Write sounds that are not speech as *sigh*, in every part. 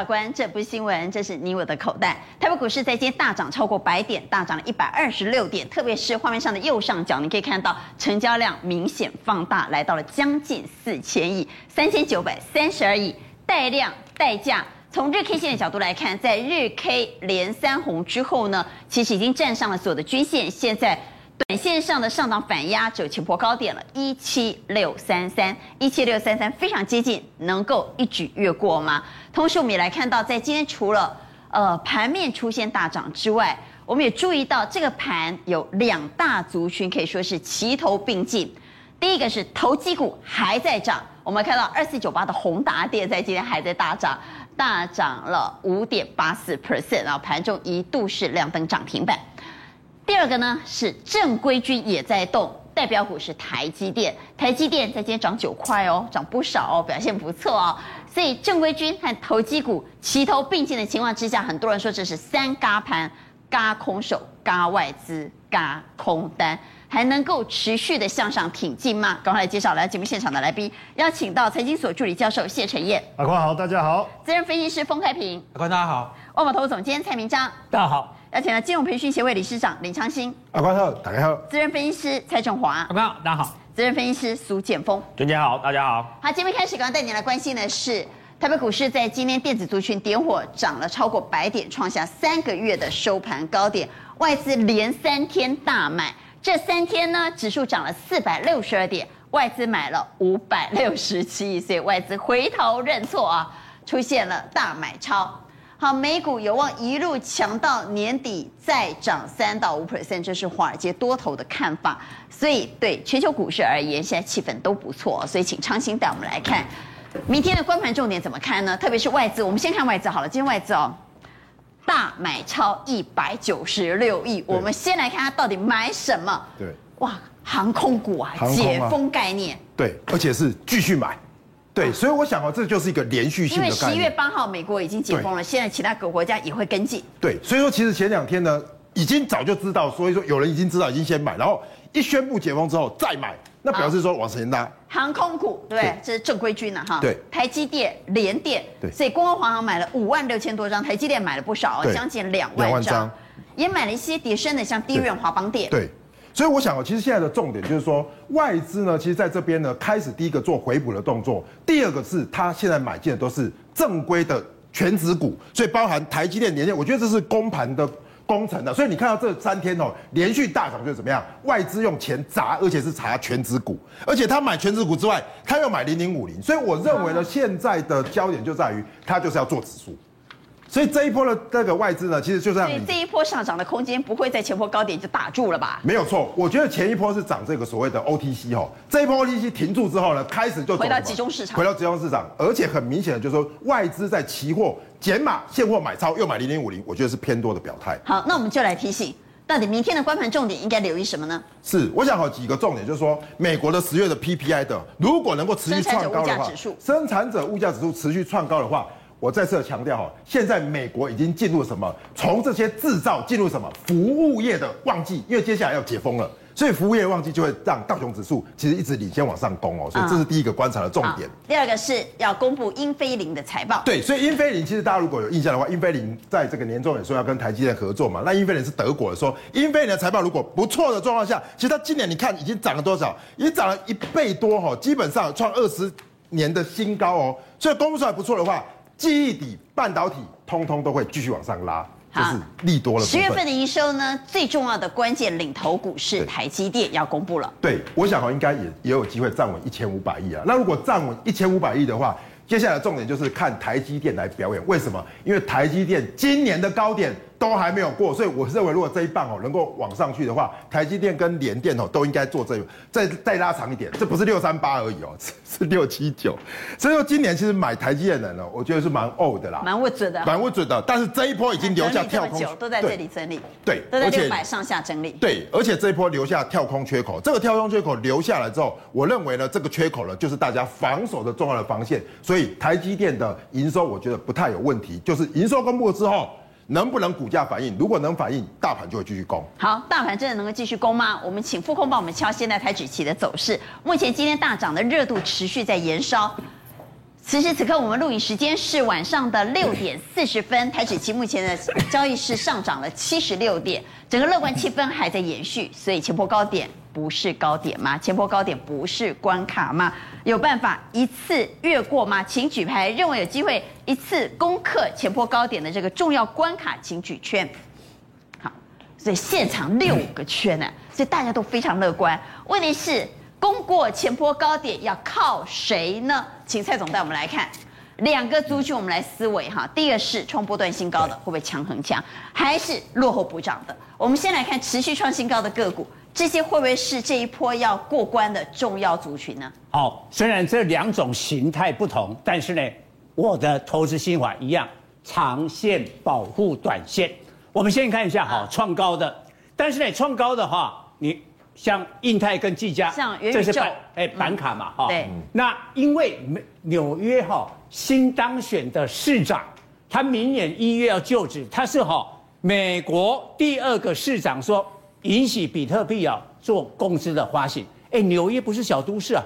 法官，这不是新闻，这是你我的口袋。台北股市在今天大涨超过百点，大涨了一百二十六点。特别是画面上的右上角，你可以看到成交量明显放大，来到了将近四千亿，三千九百三十二亿。带量带价，从日 K 线的角度来看，在日 K 连三红之后呢，其实已经站上了所有的均线，现在。短线上的上档反压只有前波高点了，一七六三三，一七六三三非常接近，能够一举越过吗？同时，我们也来看到，在今天除了呃盘面出现大涨之外，我们也注意到这个盘有两大族群可以说是齐头并进。第一个是投机股还在涨，我们看到二四九八的宏达电在今天还在大涨，大涨了五点八四 percent，然后盘中一度是亮灯涨停板。第二个呢是正规军也在动，代表股是台积电，台积电在今天涨九块哦，涨不少哦，表现不错哦。所以正规军和投机股齐头并进的情况之下，很多人说这是三嘎盘，嘎空手，嘎外资，嘎空单，还能够持续的向上挺进吗？赶快来介绍来节目现场的来宾，邀请到财经所助理教授谢晨彦，阿宽好，大家好；资深分析师封开平，阿宽大家好；万宝投资总监蔡明章，大家好。邀请了金融培训协会理事长林昌兴，阿宽好，大家好；资深分析师蔡正华，阿宽好，大家好；资深分析师苏建峰，娟姐好，大家好。好，节目开始，刚刚带你来关心的是台北股市在今天电子族群点火，涨了超过百点，创下三个月的收盘高点，外资连三天大买，这三天呢，指数涨了四百六十二点，外资买了五百六十七亿，所以外资回头认错啊，出现了大买超。好，美股有望一路强到年底再涨三到五 percent，这是华尔街多头的看法。所以对全球股市而言，现在气氛都不错。所以请昌兴带我们来看明天的观盘重点怎么看呢？特别是外资，我们先看外资好了。今天外资哦，大买超一百九十六亿。我们先来看它到底买什么？对，哇，航空股啊，啊解封概念。对，而且是继续买。对，所以我想哦，这就是一个连续性的。因为十一月八号美国已经解封了，现在其他各国家也会跟进。对，所以说其实前两天呢，已经早就知道，所以说有人已经知道，已经先买，然后一宣布解封之后再买，那表示说往前拉。航空股对，对，这是正规军了哈。对，台积电、联电，对，所以光华航买了五万六千多张，台积电买了不少，将近两万张，也买了一些叠升的，像低润华邦电。对。所以我想哦，其实现在的重点就是说，外资呢，其实在这边呢，开始第一个做回补的动作，第二个是他现在买进的都是正规的全值股，所以包含台积电、联电，我觉得这是公盘的工程的。所以你看到这三天哦，连续大涨就是怎么样？外资用钱砸，而且是砸权值股，而且他买权值股之外，他又买零零五零，所以我认为呢，现在的焦点就在于他就是要做指数。所以这一波的这个外资呢，其实就这样。所以这一波上涨的空间不会在前波高点就打住了吧？没有错，我觉得前一波是涨这个所谓的 OTC 哦，这一波 OTC 停住之后呢，开始就回到集中市场，回到集中市场，而且很明显的就是说外资在期货减码现货买超，又买零零五零，我觉得是偏多的表态。好，那我们就来提醒，到底明天的观盘重点应该留意什么呢？是，我想好几个重点，就是说美国的十月的 PPI 的，如果能够持续创高的话，生产者物价指数持续创高的话。我再次强调哈，现在美国已经进入什么？从这些制造进入什么服务业的旺季，因为接下来要解封了，所以服务业旺季就会让道琼指数其实一直领先往上攻哦，所以这是第一个观察的重点。第二个是要公布英飞凌的财报。对，所以英飞凌其实大家如果有印象的话，英飞凌在这个年终也说要跟台积电合作嘛，那英飞凌是德国的，说英飞凌的财报如果不错的状况下，其实它今年你看已经涨了多少？已经涨了一倍多哈，基本上创二十年的新高哦，所以公布出来不错的话。记忆体、半导体，通通都会继续往上拉，就是利多了。十月份的营收呢，最重要的关键领头股是台积电要公布了。对，我想哦，应该也也有机会站稳一千五百亿啊。那如果站稳一千五百亿的话，接下来重点就是看台积电来表演。为什么？因为台积电今年的高点。都还没有过，所以我认为，如果这一棒哦能够往上去的话，台积电跟联电哦都应该做这个，再再拉长一点，这不是六三八而已哦，*laughs* 是六七九。所以说今年其实买台积电的人呢，我觉得是蛮 old 的啦，蛮不准的，蛮不准的。但是这一波已经留下跳空，都在这里整理，对，都在六百上下整理，对，而且这一波留下跳空缺口，这个跳空缺口留下来之后，我认为呢，这个缺口呢就是大家防守的重要的防线，所以台积电的营收我觉得不太有问题，就是营收公布之后。能不能股价反应？如果能反应，大盘就会继续攻。好，大盘真的能够继续攻吗？我们请副控帮我们敲现在台指期的走势。目前今天大涨的热度持续在延烧，此时此刻，我们录影时间是晚上的六点四十分。台指期目前的交易是上涨了七十六点，整个乐观气氛还在延续。所以前波高点不是高点吗？前波高点不是关卡吗？有办法一次越过吗？请举牌，认为有机会一次攻克前波高点的这个重要关卡，请举圈。好，所以现场六个圈呢，所以大家都非常乐观。问题是。攻过前波高点要靠谁呢？请蔡总带我们来看两个族群，我们来思维哈。第一个是创波段新高的，会不会强横强，还是落后补涨的？我们先来看持续创新高的个股，这些会不会是这一波要过关的重要族群呢？好，虽然这两种形态不同，但是呢，我的投资心法一样，长线保护短线。我们先看一下哈，创高的，但是呢，创高的话，你。像印泰跟技嘉，这是板哎板卡嘛哈。对。那因为纽约哈新当选的市长，他明年一月要就职，他是哈美国第二个市长，说允许比特币啊做公司的发行。哎，纽约不是小都市啊，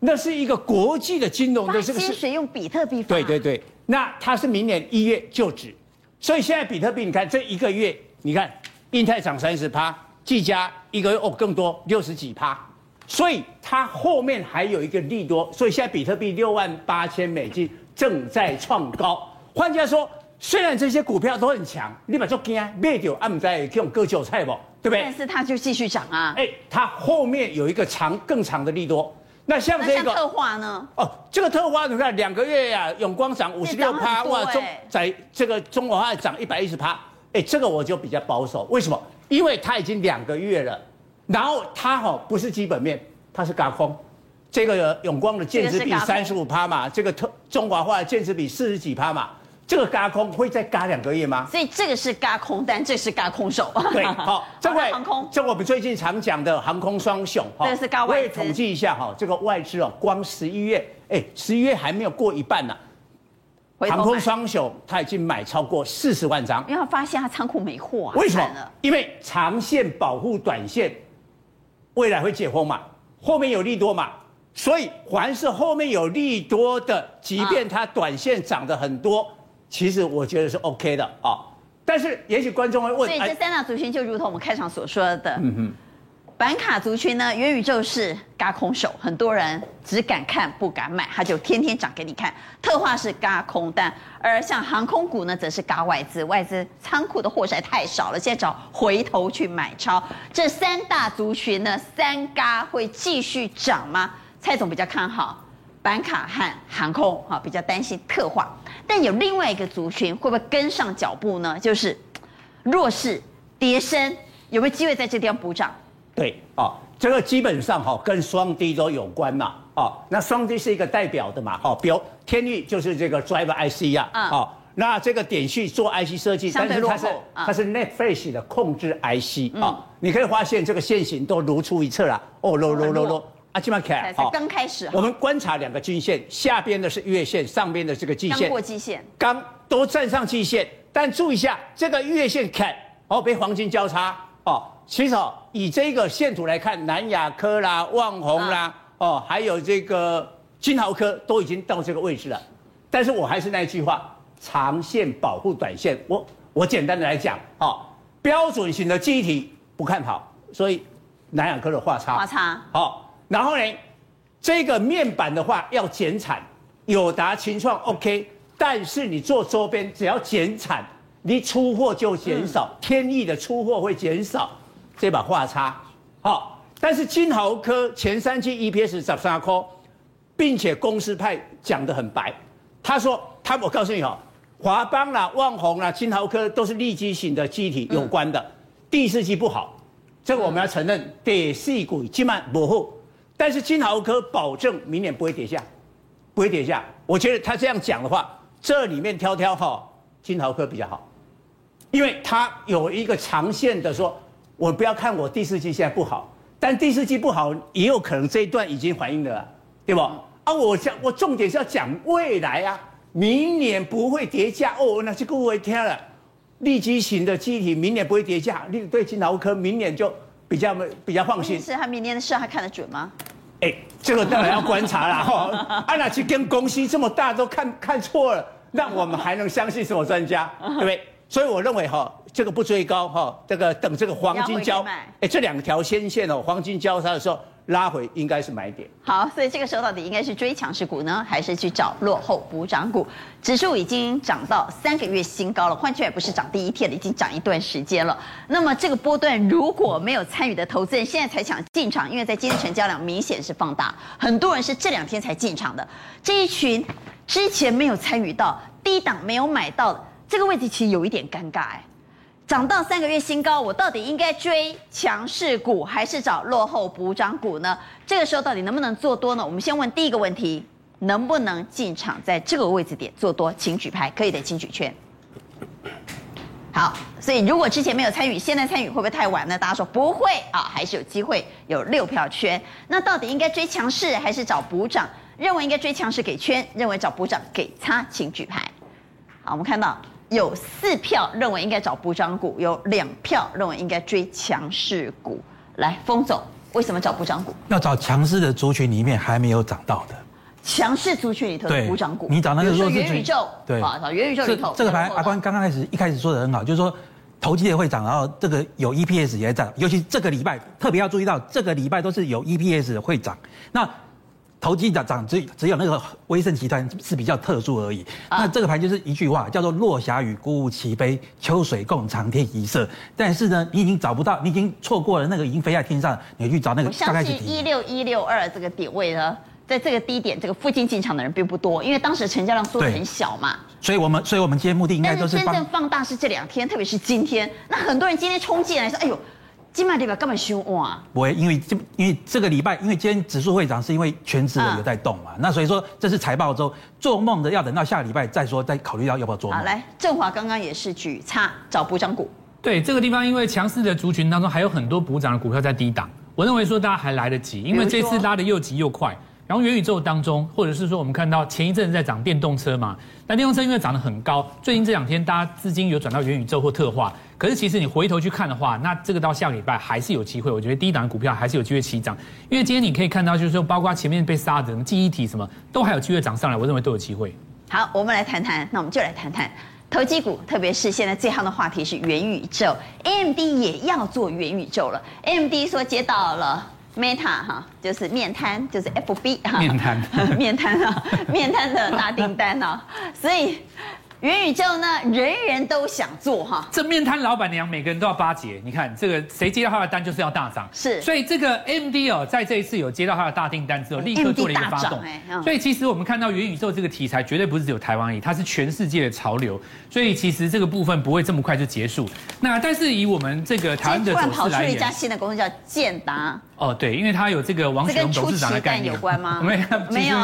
那是一个国际的金融的这个是。使用比特币？对对对，那它是明年一月就止，所以现在比特币，你看这一个月，你看印泰涨三十趴。技嘉一个月哦更多六十几趴，所以它后面还有一个利多，所以现在比特币六万八千美金正在创高。换句话说，虽然这些股票都很强，你把做惊卖掉，啊不再用割韭菜不，对不对？但是它就继续涨啊！哎，它后面有一个长更长的利多。那像这个特化呢？哦，这个特化你看两个月呀、啊，永光涨五十六趴，哇，中在这个中国化涨一百一十趴，哎，这个我就比较保守，为什么？因为它已经两个月了，然后它哈不是基本面，它是轧空，这个永光的净值比三十五趴嘛，这个特中华化的净值比四十几趴嘛，这个嘎空会再嘎两个月吗？所以这个是嘎空单，这是嘎空手。对，*laughs* 好，这位航空，这我们最近常讲的航空双雄哈，这是轧外资。我也统计一下哈，这个外资哦，光十一月，哎，十一月还没有过一半呢。航空双雄，他已经买超过四十万张，因为他发现他仓库没货啊。为什么？因为长线保护短线，未来会解封嘛，后面有利多嘛，所以凡是后面有利多的，即便它短线涨得很多，啊、其实我觉得是 OK 的啊。但是也许观众会问，所以这三大族群就如同我们开场所说的，嗯哼。板卡族群呢，元宇宙是嘎空手，很多人只敢看不敢买，他就天天涨给你看。特化是嘎空单，而像航空股呢，则是嘎外资，外资仓库的货实在太少了，现在找回头去买超。这三大族群呢，三嘎会继续涨吗？蔡总比较看好板卡和航空，哈，比较担心特化。但有另外一个族群会不会跟上脚步呢？就是弱势跌升，有没有机会在这地方补涨？对哦，这个基本上哈、哦、跟双低都有关嘛，哦，那双低是一个代表的嘛，哦，比如天域就是这个 driver IC 呀、啊，嗯、哦，那这个点序做 IC 设计，但是它是、嗯、它是 flash 的控制 IC 啊、嗯。哦，你可以发现这个线型都如出一辙了，哦，low low low low，啊，这么看，才刚开始，我们观察两个均线，下边的是月线，上边的这个季线，刚过季线，刚都站上季线，但注意一下这个月线看，哦，被黄金交叉，哦。其实哦，以这个线图来看，南亚科啦、旺宏啦，啊、哦，还有这个金豪科都已经到这个位置了。但是我还是那句话，长线保护短线。我我简单的来讲，哦，标准型的记忆体不看好，所以南亚科的画差。画叉。好、哦，然后呢，这个面板的话要减产，友达、群创 OK，但是你做周边只要减产，你出货就减少，嗯、天意的出货会减少。这把画叉，好，但是金豪科前三季 EPS 十三块，并且公司派讲得很白，他说他我告诉你哦，华邦啦、万宏啦、金豪科都是利基型的机体有关的，嗯、第四季不好，这个我们要承认，第四季基本不好，但是金豪科保证明年不会跌价，不会跌价，我觉得他这样讲的话，这里面挑挑哈，金豪科比较好，因为他有一个长线的说。我不要看我第四季现在不好，但第四季不好也有可能这一段已经反映了，对不？啊，我讲我重点是要讲未来啊，明年不会跌价哦，那就各位听了，利基型的机体明年不会跌价，你对金豪科明年就比较比较放心。是他明年的事还看得准吗？哎，这个当然要观察啦。*laughs* 哈，啊，那去跟公司这么大都看看错了，那我们还能相信什么专家？对不对？所以我认为哈，这个不追高哈，这个等这个黄金交，哎，这两条先线哦，黄金交叉的时候。拉回应该是买点。好，所以这个时候到底应该是追强势股呢，还是去找落后补涨股？指数已经涨到三个月新高了，换句话不是涨第一天了，已经涨一段时间了。那么这个波段如果没有参与的投资人，现在才想进场，因为在今天成交量明显是放大，很多人是这两天才进场的。这一群之前没有参与到低档没有买到的这个位置，其实有一点尴尬哎。涨到三个月新高，我到底应该追强势股还是找落后补涨股呢？这个时候到底能不能做多呢？我们先问第一个问题：能不能进场在这个位置点做多？请举牌，可以的请举圈。好，所以如果之前没有参与，现在参与会不会太晚呢？大家说不会啊，还是有机会，有六票圈。那到底应该追强势还是找补涨？认为应该追强势给圈，认为找补涨给他，请举牌。好，我们看到。有四票认为应该找补涨股，有两票认为应该追强势股。来，锋总，为什么找补涨股？要找强势的族群里面还没有涨到的。强势族群里头的补涨股，你找那个弱势元宇宙，对，找元宇宙里头。这个牌阿关刚刚开始一开始说的很好，就是说投机也会涨，然后这个有 EPS 也涨，尤其这个礼拜特别要注意到，这个礼拜都是有 EPS 的会涨。那投机的涨只只有那个威盛集团是比较特殊而已。那这个牌就是一句话，叫做“落霞与孤鹜齐飞，秋水共长天一色”。但是呢，你已经找不到，你已经错过了那个已经飞在天上，你去找那个大概是一六一六二这个点位呢，在这个低点这个附近进场的人并不多，因为当时成交量缩得很小嘛。所以我们所以我们今天目的应该都是。真正放大是这两天，特别是今天，那很多人今天冲进来说：“哎呦。”今晚礼拜根本休哇！不会，因为这因为这个礼拜，因为今天指数会涨，是因为全职的有在动嘛。嗯、那所以说这是财报周，做梦的要等到下个礼拜再说，再考虑到要不要做梦。好，来，正华刚刚也是举叉找补涨股。对，这个地方，因为强势的族群当中还有很多补涨的股票在低档，我认为说大家还来得及，因为这次拉的又急又快。然后元宇宙当中，或者是说我们看到前一阵在涨电动车嘛，那电动车因为涨得很高，最近这两天大家资金有转到元宇宙或特化。可是其实你回头去看的话，那这个到下个礼拜还是有机会。我觉得低档股票还是有机会起涨，因为今天你可以看到，就是说包括前面被杀的什么记忆体什么，都还有机会涨上来。我认为都有机会。好，我们来谈谈，那我们就来谈谈投机股，特别是现在最夯的话题是元宇宙，AMD 也要做元宇宙了。AMD 说接到了 Meta 哈，就是面瘫，就是 FB *laughs* 哈，面瘫，面瘫啊，面瘫的大订单啊，所以。元宇宙呢，人人都想做哈。这面瘫老板娘每个人都要巴结，你看这个谁接到他的单就是要大涨。是，所以这个 AMD 哦，在这一次有接到他的大订单之后，立刻做了一个发动。所以其实我们看到元宇宙这个题材绝对不是只有台湾而已，它是全世界的潮流。所以其实这个部分不会这么快就结束。那但是以我们这个台湾的走势来讲，突然跑出一家新的公司叫建达。哦，对，因为它有这个王雪红董事长的概念。有关吗？*laughs* 没有，没有，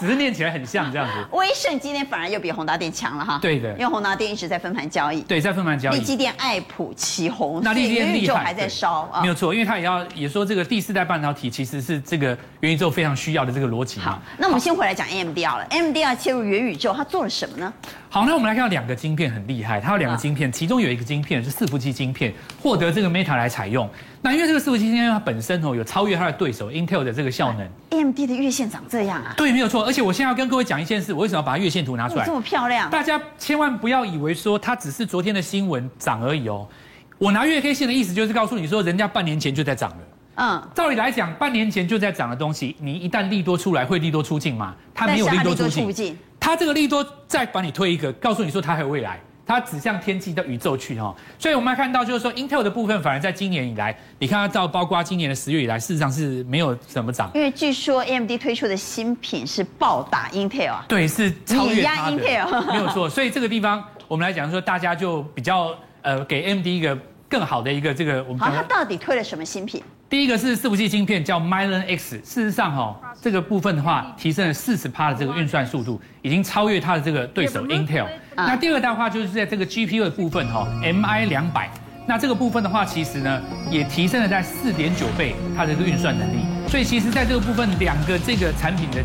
只是念起来很像这样子。*laughs* 威盛今天反而又比宏达电强了哈。对的，因为宏达电一直在分盘交易。对，在分盘交易。利基电、爱普、奇宏，那利基电厉害，还在烧啊。没有错，因为它也要也说这个第四代半导体其实是这个元宇宙非常需要的这个逻辑嘛。好，那我们先回来讲 AMD 好了，AMD 要切入元宇宙，它做了什么呢？好，那我们来看到两个晶片很厉害，它有两个晶片，其中有一个晶片是伺服器晶片，获得这个 Meta 来采用。那因为这个伺服器晶片它本身哦有超越它的对手 Intel 的这个效能。AMD 的月线长这样啊？对，没有错。而且我现在要跟各位讲一件事，我为什么要把它月线图拿出来？这么漂亮！大家千万不要以为说它只是昨天的新闻涨而已哦。我拿月 K 线的意思就是告诉你说，人家半年前就在涨了。嗯，照理来讲，半年前就在涨的东西，你一旦利多出来，会利多出尽吗？它没有利多出尽。它这个利多再把你推一个，告诉你说它还有未来。它指向天际的宇宙去哈，所以我们来看到就是说，Intel 的部分反而在今年以来，你看到包括今年的十月以来，事实上是没有怎么涨。因为据说 AMD 推出的新品是暴打 Intel 啊，对，是超越它的，碾压 Intel，没有错。所以这个地方我们来讲说，大家就比较呃给 AMD 一个更好的一个这个我们。好，它到底推了什么新品？第一个是伺服器晶片，叫 Mylan X。事实上哈，这个部分的话，提升了四十趴的这个运算速度，已经超越它的这个对手 Intel。那第二代的话，就是在这个 GPU 的部分哈，MI 两百。那这个部分的话，其实呢，也提升了在四点九倍它的这个运算能力。所以其实在这个部分，两个这个产品的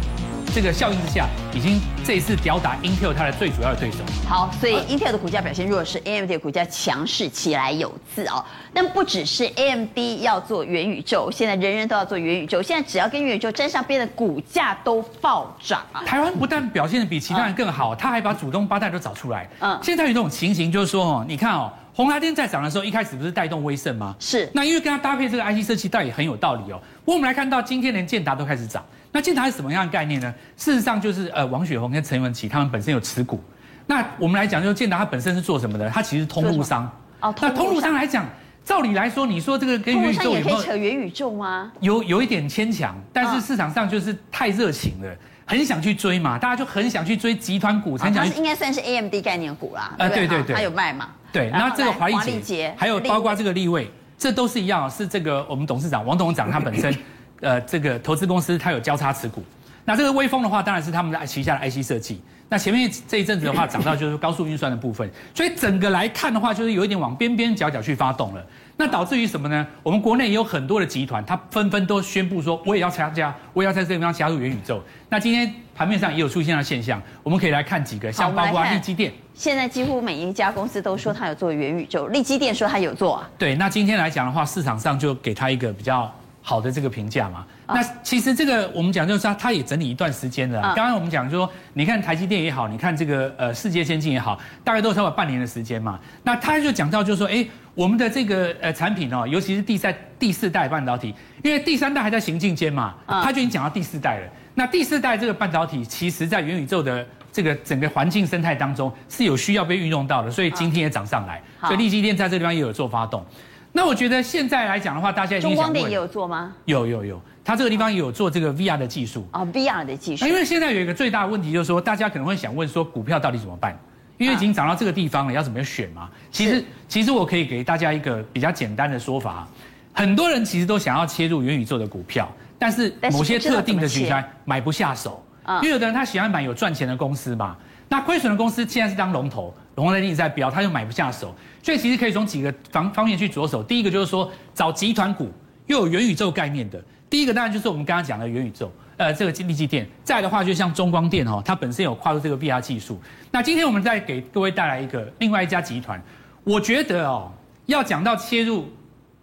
这个效应之下，已经这一次吊打 Intel 它的最主要的对手。好，所以 Intel 的股价表现弱势，AMD 的股价强势起来有字哦。但不只是 AMD 要做元宇宙，现在人人都要做元宇宙，现在只要跟元宇宙沾上边的股价都暴涨啊。台湾不但表现的比其他人更好，他还把祖宗八代都找出来。嗯，现在有一种情形就是说哦，你看哦。宏达电在涨的时候，一开始不是带动威盛吗？是。那因为跟它搭配这个 IC 设计，倒也很有道理哦。我们来看到今天连建达都开始涨。那建达是什么样的概念呢？事实上就是呃，王雪红跟陈文琪他们本身有持股。那我们来讲，就是建达它本身是做什么的？它其实是通路商。哦。那通路商来讲，照理来说，你说这个跟元宇宙有没有？可以扯元宇宙吗？有有一点牵强，但是市场上就是太热情了。很想去追嘛，大家就很想去追集团股，才想。它应该算是 AMD 概念股啦。呃，对对对，它有卖嘛？对，那这个华丽杰，还有包括这个立位，这都是一样，是这个我们董事长王董事长他本身，*laughs* 呃，这个投资公司它有交叉持股。那这个威风的话，当然是他们的旗下的 IC 设计。那前面这一阵子的话，涨到就是高速运算的部分，所以整个来看的话，就是有一点往边边角角去发动了。那导致于什么呢？我们国内也有很多的集团，它纷纷都宣布说，我也要参加，我也要在这个地方加入元宇宙。那今天盘面上也有出现了现象，我们可以来看几个，像包括立基电。现在几乎每一家公司都说它有做元宇宙，立基电说它有做啊。对，那今天来讲的话，市场上就给它一个比较。好的这个评价嘛，那其实这个我们讲就是它，它也整理一段时间了。刚刚我们讲说，你看台积电也好，你看这个呃世界先进也好，大概都差不多半年的时间嘛。那他就讲到就是说，哎，我们的这个呃产品哦，尤其是第三、第四代半导体，因为第三代还在行进间嘛，他就已经讲到第四代了。那第四代这个半导体，其实在元宇宙的这个整个环境生态当中是有需要被运用到的，所以今天也涨上来。所以力积电在这地方也有做发动。那我觉得现在来讲的话，大家已经想，中光电也有做吗？有有有，它这个地方也有做这个 VR 的技术啊，VR 的技术。因为现在有一个最大的问题，就是说大家可能会想问说，股票到底怎么办？因为已经涨到这个地方了，要怎么选嘛？其实其实我可以给大家一个比较简单的说法，很多人其实都想要切入元宇宙的股票，但是某些特定的题材买不下手，因为有的人他喜欢买有赚钱的公司嘛。那亏损的公司既然是当龙头，龙头在一直在飙，他又买不下手，所以其实可以从几个方方面去着手。第一个就是说找集团股又有元宇宙概念的，第一个当然就是我们刚刚讲的元宇宙，呃，这个力积电。再的话就像中光电哦，它本身有跨入这个 VR 技术。那今天我们再给各位带来一个另外一家集团，我觉得哦，要讲到切入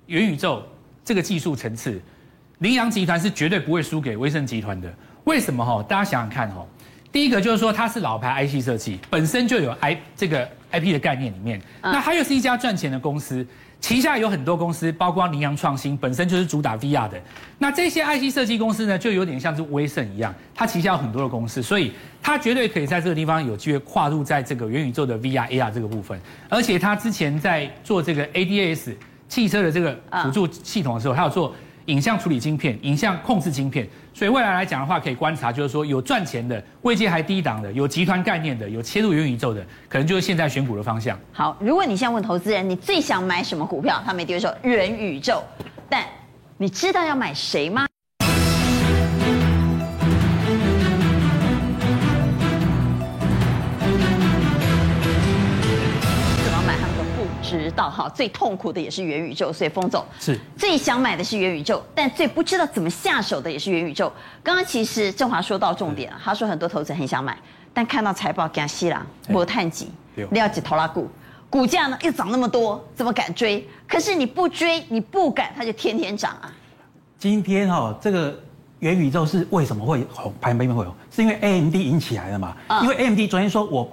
元宇宙这个技术层次，羚羊集团是绝对不会输给威盛集团的。为什么哈？大家想想看哈。第一个就是说，它是老牌 IC 设计，本身就有 I 这个 IP 的概念里面。那它又是一家赚钱的公司，旗下有很多公司，包括羚羊创新，本身就是主打 VR 的。那这些 IC 设计公司呢，就有点像是威盛一样，它旗下有很多的公司，所以它绝对可以在这个地方有机会跨入在这个元宇宙的 VR AR 这个部分。而且它之前在做这个 ADAS 汽车的这个辅助系统的时候，它有做。影像处理晶片、影像控制晶片，所以未来来讲的话，可以观察，就是说有赚钱的、位阶还低档的、有集团概念的、有切入元宇宙的，可能就是现在选股的方向。好，如果你现在问投资人，你最想买什么股票？他们一定会说元宇宙，但你知道要买谁吗？道哈，最痛苦的也是元宇宙，所以封总是最想买的是元宇宙，但最不知道怎么下手的也是元宇宙。刚刚其实正华说到重点了，他说很多投资人很想买，但看到财报给他吸了，没探几，料几头拉股，股价呢又涨那么多，怎么敢追？可是你不追，你不敢，它就天天涨啊。今天哈，这个元宇宙是为什么会红？盘面会红，是因为 AMD 引起来的嘛？因为 AMD 昨天说我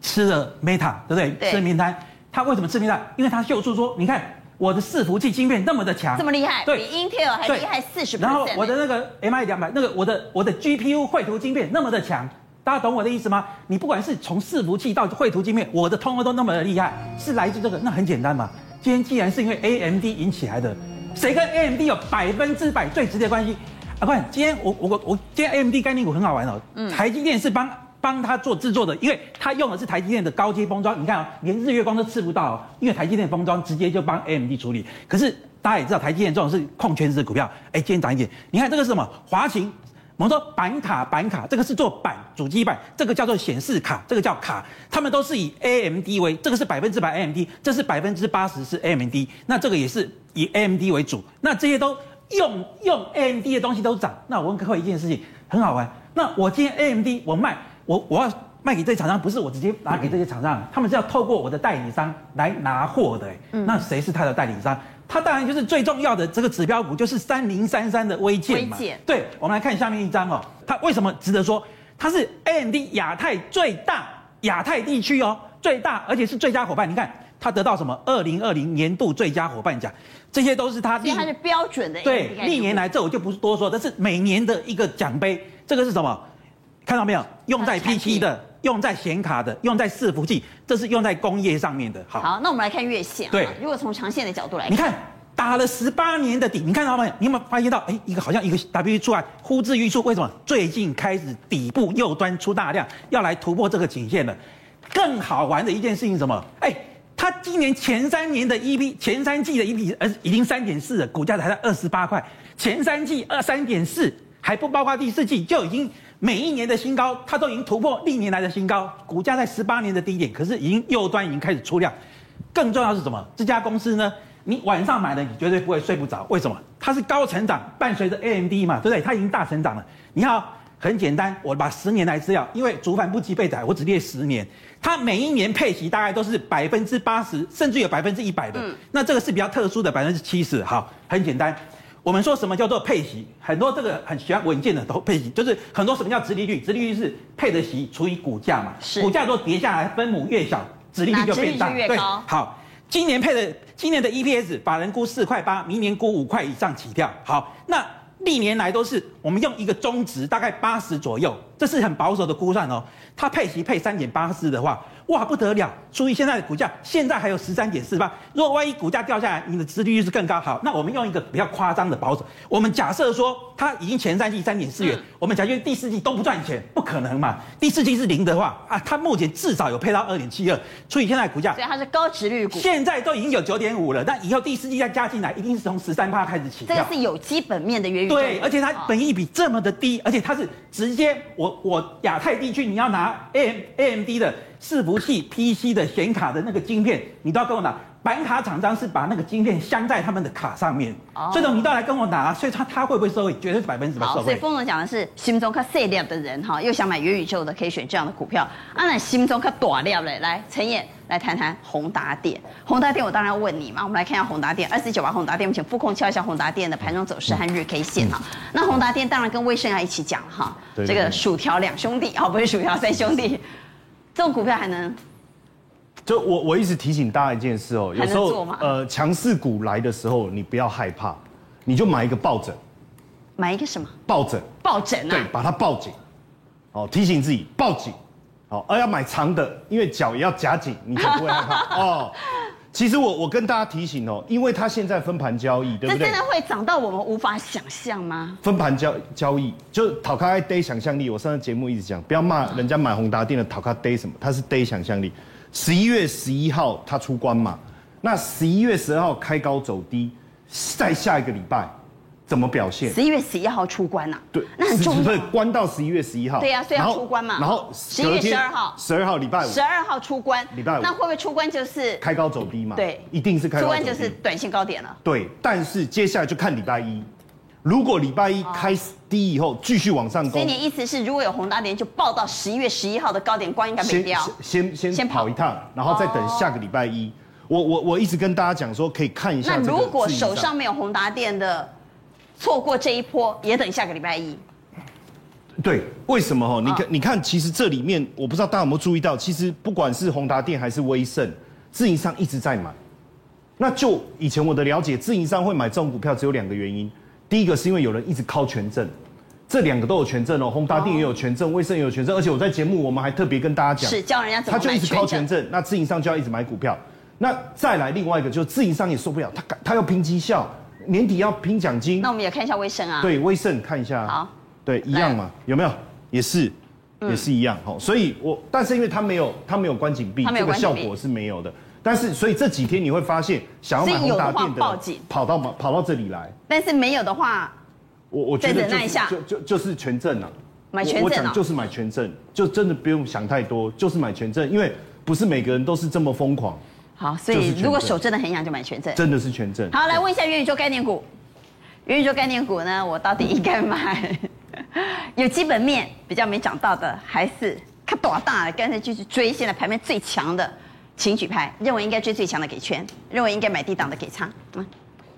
吃了 Meta，对不对？对吃了名单。他为什么致命呢？因为他秀出说，你看我的伺服器晶片那么的强，这么厉害，对，比 Intel 还厉害四十倍。然后我的那个 MI 两百，那个我的我的 GPU 绘图晶片那么的强，大家懂我的意思吗？你不管是从伺服器到绘图晶片，我的通通都那么的厉害，是来自这个，那很简单嘛。今天既然是因为 AMD 引起来的，谁跟 AMD 有百分之百最直接关系？啊，快，今天我我我今天 AMD 概念股很好玩哦，嗯，台积电是帮。帮他做制作的，因为他用的是台积电的高阶封装，你看啊，连日月光都吃不到，因为台积电封装直接就帮 AMD 处理。可是大家也知道，台积电这种是控权值股票，哎，今天涨一点。你看这个是什么？华擎，我们说板卡板卡，这个是做板主机板，这个叫做显示卡，这个叫卡，他们都是以 AMD 为，这个是百分之百 AMD，这是百分之八十是 AMD，那这个也是以 AMD 为主，那这些都用用 AMD 的东西都涨。那我问各位一件事情，很好玩。那我今天 AMD 我卖，我我要卖给这些厂商，不是我直接拿给这些厂商，他们是要透过我的代理商来拿货的。那谁是他的代理商？他当然就是最重要的这个指标股，就是三零三三的微健嘛。威健。对，我们来看下面一张哦，它为什么值得说？它是 AMD 亚太最大亚太地区哦，最大而且是最佳伙伴。你看它得到什么？二零二零年度最佳伙伴奖，这些都是它。因为它是标准的。对，历年来这我就不多说，这是每年的一个奖杯。这个是什么？看到没有？用在 PC 的。用在显卡的，用在伺服器，这是用在工业上面的。好，好，那我们来看月线。对，如果从长线的角度来看，你看打了十八年的底，你看到没有？你有没有发现到？哎，一个好像一个 W 出来呼之欲出，为什么？最近开始底部右端出大量，要来突破这个颈线了。更好玩的一件事情是什么？哎，它今年前三年的 EP，前三季的 EP，呃，已经三点四了，股价才在二十八块。前三季二三点四，还不包括第四季，就已经。每一年的新高，它都已经突破历年来的新高，股价在十八年的低点，可是已经右端已经开始出量。更重要是什么？这家公司呢？你晚上买的，你绝对不会睡不着。为什么？它是高成长，伴随着 AMD 嘛，对不对？它已经大成长了。你好，很简单，我把十年来资料，因为主板不及备宰，我只列十年。它每一年配息大概都是百分之八十，甚至有百分之一百的。嗯。那这个是比较特殊的百分之七十。好，很简单。我们说什么叫做配息？很多这个很喜欢稳健的都配息，就是很多什么叫殖利率？殖利率是配的息除以股价嘛？是。股价如果跌下来，分母越小，殖利率就变大。对。好，今年配的今年的 EPS，法人估四块八，明年估五块以上起跳。好，那历年来都是我们用一个中值，大概八十左右，这是很保守的估算哦。它配息配三点八四的话。哇，不得了！注意现在的股价，现在还有十三点四八。如果万一股价掉下来，你的殖利率是更高。好，那我们用一个比较夸张的保守，我们假设说它已经前三季三点四元，嗯、我们假设第四季都不赚钱，不可能嘛？第四季是零的话啊，它目前至少有配到二点七二。所以现在股价，所以它是高殖率股，现在都已经有九点五了。那以后第四季再加进来，一定是从十三趴开始起跳。这个是有基本面的原因。对，而且它本益比这么的低，而且它是直接我我亚太地区你要拿 AM AMD 的。伺服器、PC 的显卡的那个晶片，你都要跟我拿。板卡厂商是把那个晶片镶在他们的卡上面，哦、所以你都要来跟我拿。所以他他会不会收益？绝对是百分之百受惠。所以峰总讲的是心中较细粒的人哈，又想买元宇宙的，可以选这样的股票。啊，那心中较大粒的，来陈燕来谈谈宏达电。宏达电，我当然要问你嘛。我们来看一下宏达电，二四九八宏达电，我们请副控敲一下宏达电的盘中走势和日 K 线哈。嗯、那宏达电当然跟威盛要一起讲哈，这个薯条两兄弟哦，不是薯条三兄弟，这种股票还能？就我我一直提醒大家一件事哦，有时候呃强势股来的时候，你不要害怕，你就买一个抱枕，买一个什么？抱枕。抱枕啊。对，把它抱紧，哦，提醒自己抱紧，哦，而要买长的，因为脚也要夹紧，你就不会害怕 *laughs* 哦。其实我我跟大家提醒哦，因为它现在分盘交易，对不对？这真的会涨到我们无法想象吗？分盘交交易就讨卡呆想象力，我上次节目一直讲，不要骂人家买宏达电的讨卡呆什么，它是 day 想象力。十一月十一号它出关嘛？那十一月十二号开高走低，再下一个礼拜怎么表现？十一月十一号出关呐、啊？对，那很重要。所以关到十一月十一号。对呀、啊，所以要出关嘛。然后十一月十二号，十二号礼拜五，十二号出关，礼拜五。那会不会出关就是开高走低嘛？对，一定是开高走低。出关就是短线高点了。对，但是接下来就看礼拜一。如果礼拜一开始低以后继续往上攻，所以你意思是如果有宏达电就报到十一月十一号的高点，关应该没掉。先先先跑一趟，然后再等下个礼拜一。我我我一直跟大家讲说，可以看一下。那如果手上没有宏达电的，错过这一波，也等下个礼拜一。对，为什么哈？你看你看，其实这里面我不知道大家有没有注意到，其实不管是宏达电还是威盛，自营商一直在买。那就以前我的了解，自营商会买这种股票只有两个原因。第一个是因为有人一直靠权证，这两个都有权证哦，宏达电也有权证，威盛也有权证，而且我在节目我们还特别跟大家讲，是教人家怎么他就一直靠权证，那自营商就要一直买股票，那再来另外一个就是自营商也受不了，他他要拼绩效，年底要拼奖金，那我们也看一下威盛啊，对，威盛看一下，好，对，一样嘛，有没有？也是，也是一样，好，所以我但是因为他没有他没有关紧闭，这个效果是没有的。但是，所以这几天你会发现，想要买宏达电的跑到跑到这里来。但是没有的话，我我觉得忍耐一下，就就就是权证啊，买权证。我讲就是买权证，就真的不用想太多，就是买权证，因为不是每个人都是这么疯狂。好，所以如果手真的很痒，就买权证。真的是权证。好，来问一下元宇宙概念股，元宇宙概念股呢，我到底应该买？*laughs* 有基本面比较没涨到的，还是看多大的，干脆就去追现在盘面最强的，请举牌，认为应该追最强的给圈，认为应该买低档的给仓，嗯，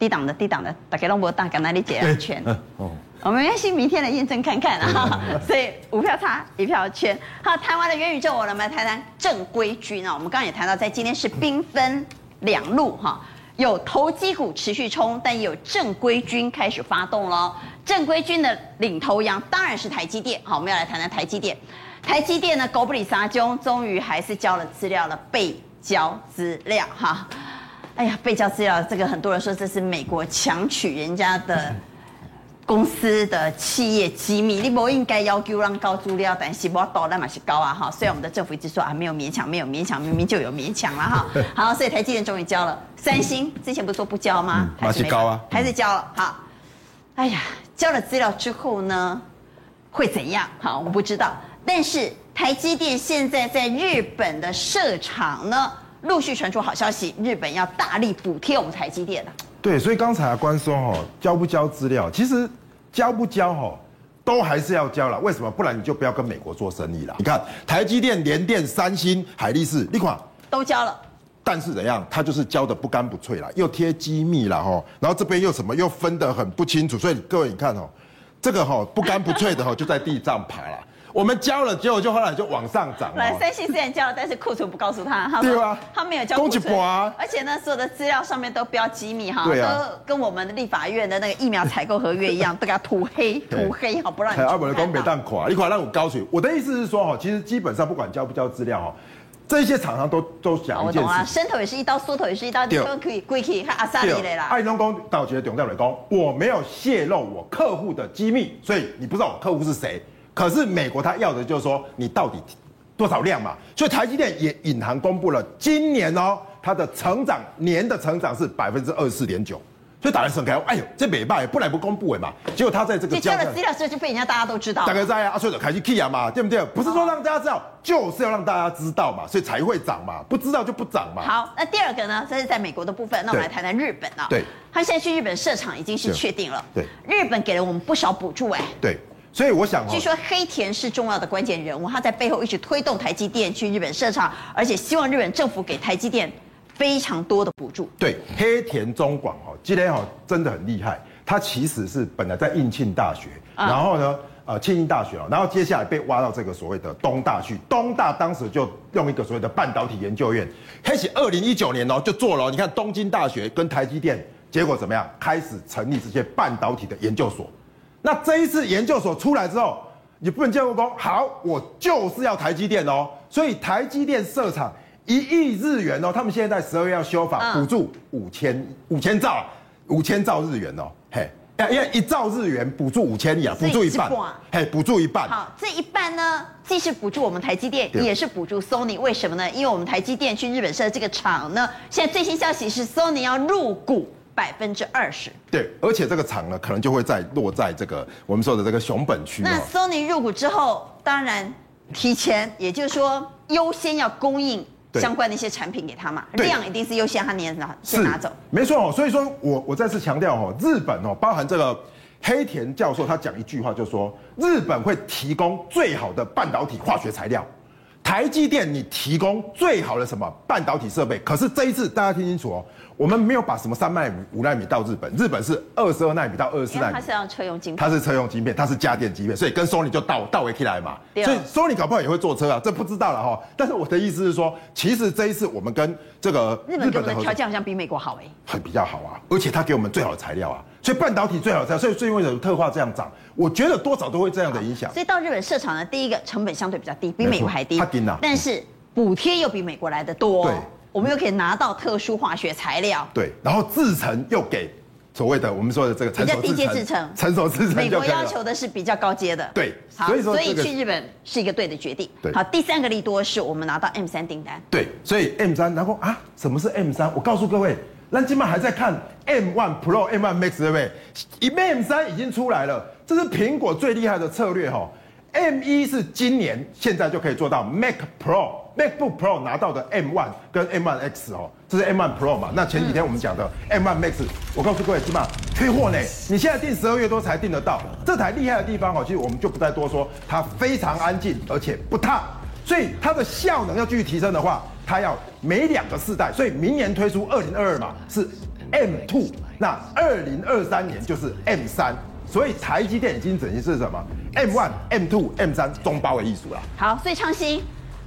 低档的低档的大概龙博大，敢那里解圈？哦，我们没关系，明天来验证看看啊。*laughs* 所以五票差一票圈。好，谈完了元宇宙，我们来谈谈正规军啊。我们刚刚也谈到，在今天是兵分两路哈。有投机股持续冲，但也有正规军开始发动了。正规军的领头羊当然是台积电。好，我们要来谈谈台积电。台积电呢，狗不理沙中，终于还是交了资料了，被交资料哈。哎呀，被交资料，这个很多人说这是美国强取人家的。公司的企业机密，你不应该要求让高资料，但是我到那嘛是高啊哈。虽然我们的政府一直说啊没有勉强，没有勉强，明明就有勉强了哈。*laughs* 好，所以台积电终于交了。三星之前不是说不交吗？嗯、还是高啊，还是交了。好，哎呀，交了资料之后呢，会怎样？好，我不知道。但是台积电现在在日本的设厂呢，陆续传出好消息，日本要大力补贴我们台积电了。对，所以刚才关说哈，交不交资料，其实。交不交哦，都还是要交了。为什么？不然你就不要跟美国做生意了。你看台积电、联电、三星、海力士，你看都交了。但是怎样？他就是交的不干不脆了，又贴机密了哈。然后这边又什么，又分得很不清楚。所以各位你看哦，这个哈不干不脆的哈，就在地上爬了。我们交了，结果就后来就往上涨。来，三星虽然交了，但是库存不告诉他，他对啊，他没有交库存。而且呢，所有的资料上面都标机密哈，对啊，都跟我们的立法院的那个疫苗采购合约一样，都给他涂黑 *laughs* 涂黑，好不让你。阿伯的东北蛋垮，你垮让我高水。我的意思是说哈，其实基本上不管交不交资料哈，这些厂商都都想一件事。我懂啊，伸头也是一刀，缩头也是一刀，你都可以归去阿萨里来啦。爱农工到觉得董教来讲，我没有泄露我客户的机密，所以你不知道我客户是谁。可是美国他要的就是说你到底多少量嘛，所以台积电也隐含公布了今年哦，它的成长年的成长是百分之二十四点九，所以打来省开，哎呦这美败不来不公布哎嘛，结果他在这个交的资料是就被人家大家都知道，大概在啊，所以开始 key 啊嘛，对不对？不是说让大家知道，就是要让大家知道嘛，所以才会涨嘛，不知道就不涨嘛。好，那第二个呢，这是在美国的部分，那我们来谈谈日本啊。对，他现在去日本设厂已经是确定了。对，日本给了我们不少补助哎。对。所以我想，据说黑田是重要的关键人物，他在背后一直推动台积电去日本设厂，而且希望日本政府给台积电非常多的补助。对，黑田中广哦，今天哦真的很厉害，他其实是本来在应庆大学，然后呢，呃，庆应大学，然后接下来被挖到这个所谓的东大去，东大当时就用一个所谓的半导体研究院，开始二零一九年哦就做了，你看东京大学跟台积电，结果怎么样？开始成立这些半导体的研究所。那这一次研究所出来之后，你不能建工好，我就是要台积电哦。所以台积电设厂一亿日元哦，他们现在在十二月要修法，补助五千五千兆，五千兆日元哦，嘿，因为一兆日元补助五千亿啊，补助一半，嘿，补助一半。好，这一半呢，既是补助我们台积电，也是补助 Sony。为什么呢？因为我们台积电去日本设的这个厂呢，现在最新消息是 Sony 要入股。百分之二十，对，而且这个厂呢，可能就会在落在这个我们说的这个熊本区。那 Sony 入股之后，当然提前，也就是说优先要供应相关的一些产品给他嘛，量一定是优先，他先拿先拿走。没错哦，所以说我我再次强调哦，日本哦，包含这个黑田教授他讲一句话，就是说日本会提供最好的半导体化学材料，台积电你提供最好的什么半导体设备。可是这一次大家听清楚哦。我们没有把什么三纳米、五纳米到日本，日本是二十二纳米到二十四纳米。它是要车用晶片，它是车用晶片，它是家电晶片，所以跟 Sony 就倒倒回起来嘛。对所以 Sony 搞不好也会做车啊，这不知道了哈。但是我的意思是说，其实这一次我们跟这个日本的条件好像比美国好哎，很比较好啊，而且他给我们最好的材料啊，所以半导体最好的材料，所以最近为什么特化这样涨？我觉得多少都会这样的影响。所以到日本设厂呢，第一个成本相对比较低，比美国还低，但是补贴又比美国来的多。对。我们又可以拿到特殊化学材料，对，然后制成又给所谓的我们说的这个比较低阶制成，成熟制成。美国要求的是比较高阶的，对，好，所以说、这个、所以去日本是一个对的决定。对，好，第三个利多是我们拿到 M 三订单，对，所以 M 三，然后啊，什么是 M 三？我告诉各位，那今晚还在看 M one Pro、M one Max 对不对？一 M 三已经出来了，这是苹果最厉害的策略哈。M1 是今年现在就可以做到 Mac Pro，MacBook Pro 拿到的 M One 跟 M One X 哦，这是 M One Pro 嘛？那前几天我们讲的 M One Max，我告诉各位，起码缺货呢。你现在订十二月多才订得到，这台厉害的地方哦，其实我们就不再多说，它非常安静，而且不烫，所以它的效能要继续提升的话，它要每两个世代，所以明年推出二零二二嘛是 M Two，那二零二三年就是 M3。所以台积电已经等于是什么？M one、M two、M 三中包的艺术了。好，所以昌兴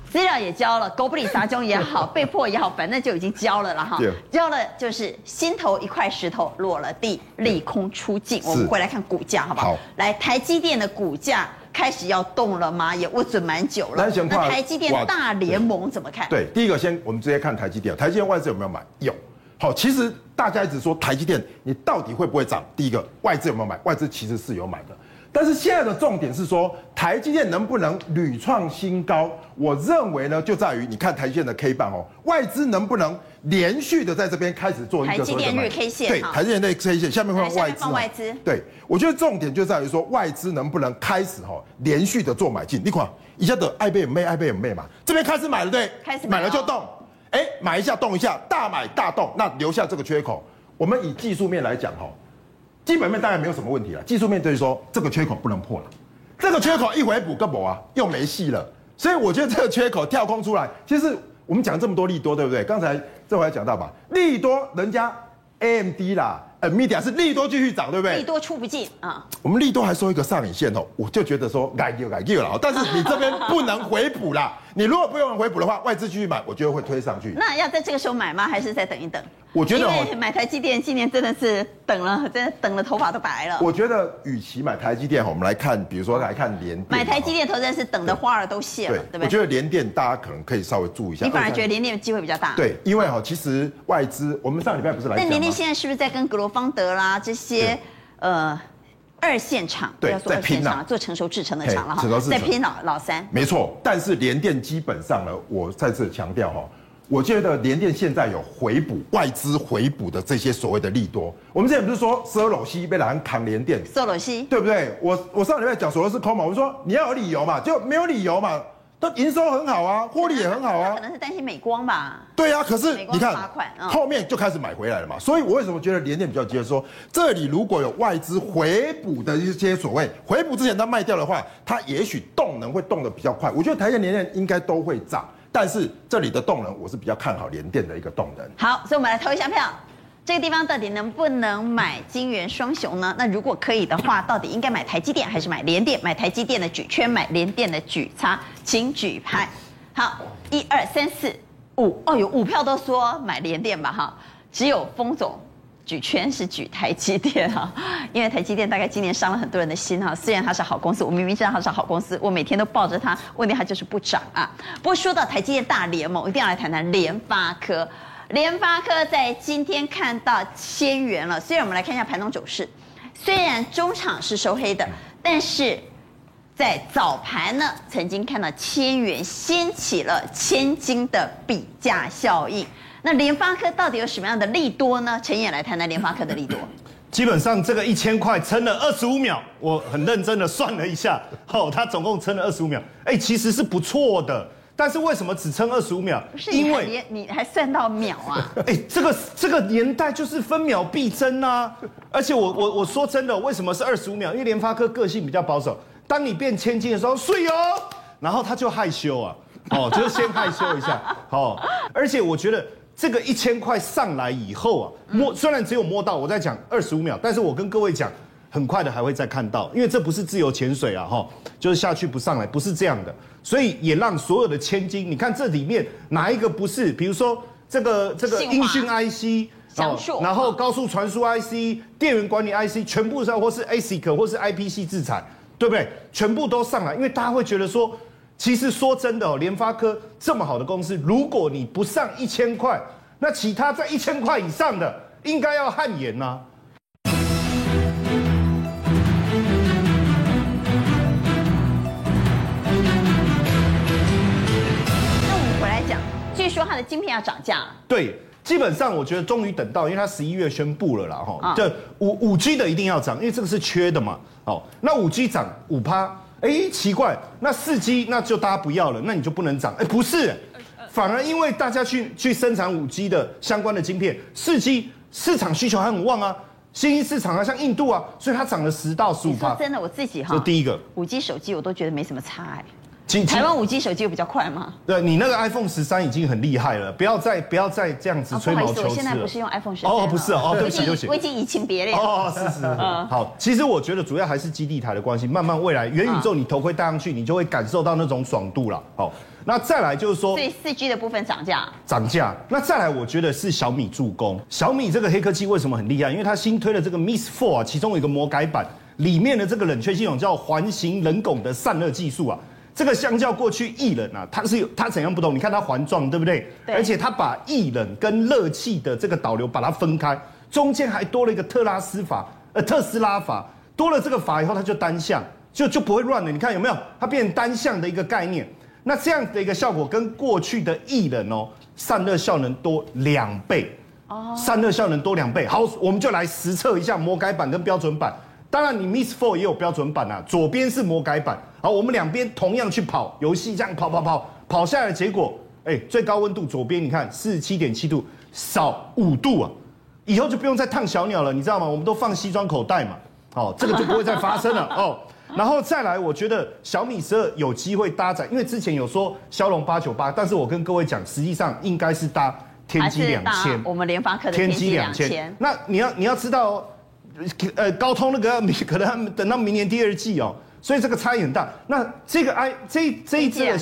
资料也交了，狗不理撒中也好，被迫也好，反正就已经交了了哈。交了就是心头一块石头落了地，利空出尽。我们回来看股价，好不好？好。来，台积电的股价开始要动了吗？也不准蛮久了。那台积电大联盟怎么看？对，第一个先我们直接看台积电，台积电外资有没有买？有。好，其实大家一直说台积电，你到底会不会涨？第一个，外资有没有买？外资其实是有买的，但是现在的重点是说台积电能不能屡创新高？我认为呢，就在于你看台积电的 K 棒哦，外资能不能连续的在这边开始做一个？台积电日 K 线，对，台积电的 K 线下面会放外资，放外资。对，我觉得重点就在于说外资能不能开始哈连续的做买进？你看一下的爱贝美爱贝美嘛，这边开始买了对，开始买了就动。哎，买一下动一下，大买大动，那留下这个缺口。我们以技术面来讲，哈，基本面当然没有什么问题了。技术面就是说，这个缺口不能破了，这个缺口一回补个补啊，又没戏了。所以我觉得这个缺口跳空出来，其实我们讲这么多利多，对不对？刚才这回讲到吧，利多人家 AMD 啦。呃，media 是利多继续涨，对不对？利多出不进啊！我们利多还收一个上影线哦，我就觉得说改就改就了，但是你这边不能回补啦。你如果不用回补的话，外资继续买，我觉得会推上去。那要在这个时候买吗？还是再等一等？我觉得因为买台积电今年真的是等了，真的等了头发都白了。我觉得与其买台积电，我们来看，比如说来看联电。买台积电投资人是等的花儿都谢了，对不对？我觉得联电大家可能可以稍微注意一下。你反而觉得联电的机会比较大？对，因为哈，其实外资我们上礼拜不是来。那联电现在是不是在跟格罗方德啦这些呃二线厂，对，在拼了，做成熟制程的厂了哈，在拼老老三。没错，但是联电基本上呢，我再次强调哈。我觉得联电现在有回补外资回补的这些所谓的利多。我们之前不是说索罗西被人扛联电，索罗西对不对？我我上礼拜讲索罗斯空嘛，我说你要有理由嘛，就没有理由嘛。它营收很好啊，获利也很好啊。可能是担心美光吧。对啊，可是你看后面就开始买回来了嘛。所以我为什么觉得联电比较接说，这里如果有外资回补的一些所谓回补之前它卖掉的话，它也许动能会动得比较快。我觉得台积电联电应该都会涨。但是这里的动能，我是比较看好联电的一个动能。好，所以我们来投一下票，这个地方到底能不能买金圆双雄呢？那如果可以的话，到底应该买台积电还是买联电？买台积电的举圈，买联电的举叉，请举牌。好，一二三四五，哦，有五票都说买联电吧，哈，只有封总。举圈是举台积电哈，*laughs* 因为台积电大概今年伤了很多人的心哈。虽然它是好公司，我明明知道它是好公司，我每天都抱着它，问题它就是不涨啊。不过说到台积电大联盟，一定要来谈谈联发科。联发科在今天看到千元了，虽然我们来看一下盘中走势，虽然中场是收黑的，但是在早盘呢，曾经看到千元掀起了千金的比价效应。那联发科到底有什么样的利多呢？陈也来谈谈联发科的利多。*laughs* 基本上这个一千块撑了二十五秒，我很认真的算了一下，哦，它总共撑了二十五秒，哎，其实是不错的。但是为什么只撑二十五秒？不是因为你还算到秒啊？*laughs* 哎，这个这个年代就是分秒必争啊！而且我我我说真的，为什么是二十五秒？因为联发科个性比较保守，当你变千金的时候，睡哦，然后他就害羞啊，哦，就是先害羞一下，*laughs* 哦，而且我觉得。这个一千块上来以后啊，摸虽然只有摸到，我在讲二十五秒，但是我跟各位讲，很快的还会再看到，因为这不是自由潜水啊，哈，就是下去不上来，不是这样的，所以也让所有的千金，你看这里面哪一个不是？比如说这个这个音讯 IC，然后高速传输 IC、电源管理 IC，全部上或是 ASIC 或是 IPC 制裁，对不对？全部都上来，因为大家会觉得说。其实说真的哦，联发科这么好的公司，如果你不上一千块，那其他在一千块以上的应该要汗颜呐。那据说它的晶片要涨价。对，基本上我觉得终于等到，因为它十一月宣布了啦，哈，这五五 G 的一定要涨，因为这个是缺的嘛。哦，那五 G 涨五趴。哎，奇怪，那四 G 那就大家不要了，那你就不能涨？哎，不是，反而因为大家去去生产五 G 的相关的晶片，四 G 市场需求还很旺啊，新兴市场啊，像印度啊，所以它涨了十到十五趴。真的，我自己哈，这第一个五 G 手机我都觉得没什么差哎。台湾五 G 手机又比较快吗？对，你那个 iPhone 十三已经很厉害了，不要再不要再这样子吹毛求疵现在不是用 iPhone 十三哦，不是哦，对不起对不起，我已经移情别恋。哦，是是是。好，其实我觉得主要还是基地台的关系，慢慢未来元宇宙你头盔戴上去，你就会感受到那种爽度了。好，那再来就是说，所以四 G 的部分涨价。涨价。那再来，我觉得是小米助攻。小米这个黑科技为什么很厉害？因为它新推的这个 m i s s Four，、啊，其中有一个魔改版，里面的这个冷却系统叫环形冷拱的散热技术啊。这个相较过去液冷啊，它是有它怎样不同？你看它环状，对不对？对。而且它把液冷跟热气的这个导流把它分开，中间还多了一个特拉斯阀，呃，特斯拉法，多了这个法以后，它就单向，就就不会乱了。你看有没有？它变成单向的一个概念。那这样的一个效果跟过去的液冷哦，散热效能多两倍。哦。散热效能多两倍。好，我们就来实测一下魔改版跟标准版。当然，你 Miss Four 也有标准版啊，左边是魔改版。好，我们两边同样去跑游戏，这样跑跑跑跑下来的结果，哎，最高温度左边你看四十七点七度，少五度啊，以后就不用再烫小鸟了，你知道吗？我们都放西装口袋嘛，哦，这个就不会再发生了 *laughs* 哦。然后再来，我觉得小米十二有机会搭载，因为之前有说骁龙八九八，但是我跟各位讲，实际上应该是搭天玑两千，我们联发科的天玑两千。那你要你要知道哦。呃，高通那个可能等到明年第二季哦，所以这个差异很大。那这个 i 这这一支哎、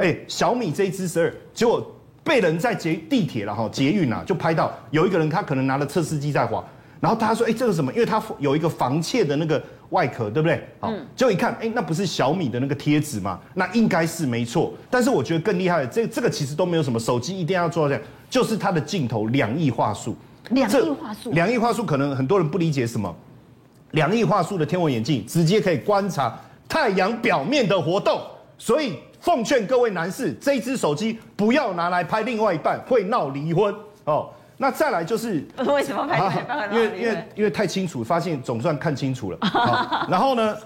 欸、小米这一支十二，结果被人在捷地铁了哈，捷运啊就拍到有一个人他可能拿了测试机在滑，然后他说哎、欸、这个什么？因为他有一个防窃的那个外壳，对不对？好，结果一看哎、欸、那不是小米的那个贴纸嘛？那应该是没错。但是我觉得更厉害的，这这个其实都没有什么，手机一定要做到这样，就是它的镜头两亿画素。两亿画素，两亿画素可能很多人不理解什么。两亿画素的天文眼镜直接可以观察太阳表面的活动，所以奉劝各位男士，这一支手机不要拿来拍另外一半，会闹离婚哦。那再来就是 *laughs* 为什么拍另外一半？因为因为因为太清楚，发现总算看清楚了。*laughs* 然后呢，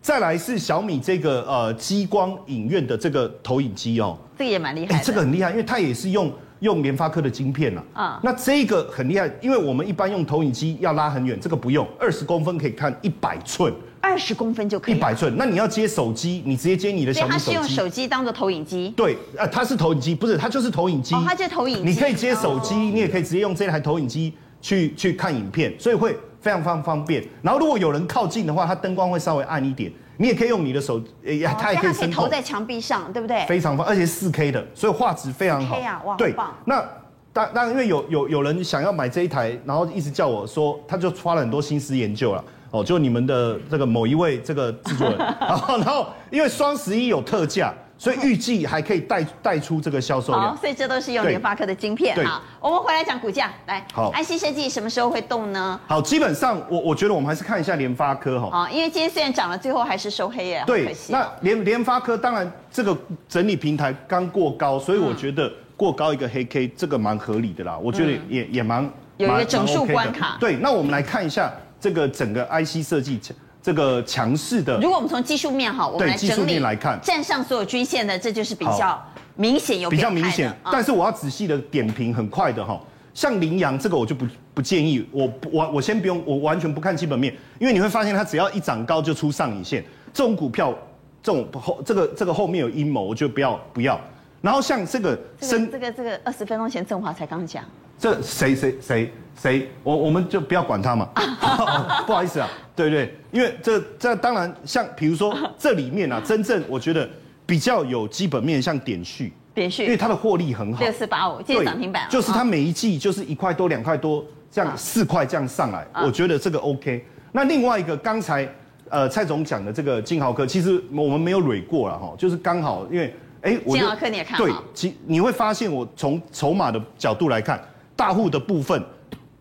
再来是小米这个呃激光影院的这个投影机哦，这个也蛮厉害的。这个很厉害，因为它也是用。用联发科的晶片呐，啊，那这个很厉害，因为我们一般用投影机要拉很远，这个不用，二十公分可以看一百寸，二十公分就可以，一百寸。那你要接手机，你直接接你的小米手机。它是用手机当做投影机。对，呃，它是投影机，不是，它就是投影机。哦，它就投影机。你可以接手机，你也可以直接用这台投影机去去看影片，所以会非常非常方便。然后如果有人靠近的话，它灯光会稍微暗一点。你也可以用你的手，哎，它也可以伸投在墙壁上，对不对？非常棒，而且四 K 的，所以画质非常好。啊，哇，对，那。当当然，因为有有有人想要买这一台，然后一直叫我说，他就花了很多心思研究了。哦，就你们的这个某一位这个制作人，*laughs* 然后然后因为双十一有特价，所以预计还可以带带出这个销售量。好，所以这都是用联发科的晶片。好，我们回来讲股价。来，好，IC 设计什么时候会动呢？好，基本上我我觉得我们还是看一下联发科哈。好，因为今天虽然涨了，最后还是收黑耶。对，那联联发科当然这个整理平台刚过高，所以我觉得。过高一个黑 K，这个蛮合理的啦，我觉得也、嗯、也蛮有一个整数关卡。对，那我们来看一下这个整个 IC 设计强这个强势的。如果我们从技术面哈，我们来整理技术面来看，站上所有均线的，这就是比较明显有比较明显。但是我要仔细的点评，很快的哈，像羚羊这个我就不不建议，我我我先不用，我完全不看基本面，因为你会发现它只要一涨高就出上影线，这种股票这种后这个这个后面有阴谋，我就不要不要。然后像这个生这个这个二十分钟前振华才刚讲，这谁谁谁谁，我我们就不要管他嘛，*laughs* *laughs* 不好意思啊，对不对？因为这这当然像比如说这里面啊，真正我觉得比较有基本面，像点序，点序，因为它的获利很好，六四八五，今天涨停板，就是它每一季就是一块多两块多这样四块这样上来，我觉得这个 OK。那另外一个刚才呃蔡总讲的这个金豪科，其实我们没有蕊过了哈，就是刚好因为。哎，我金豪科你也看好？对，其你会发现，我从筹码的角度来看，大户的部分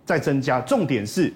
在增加，重点是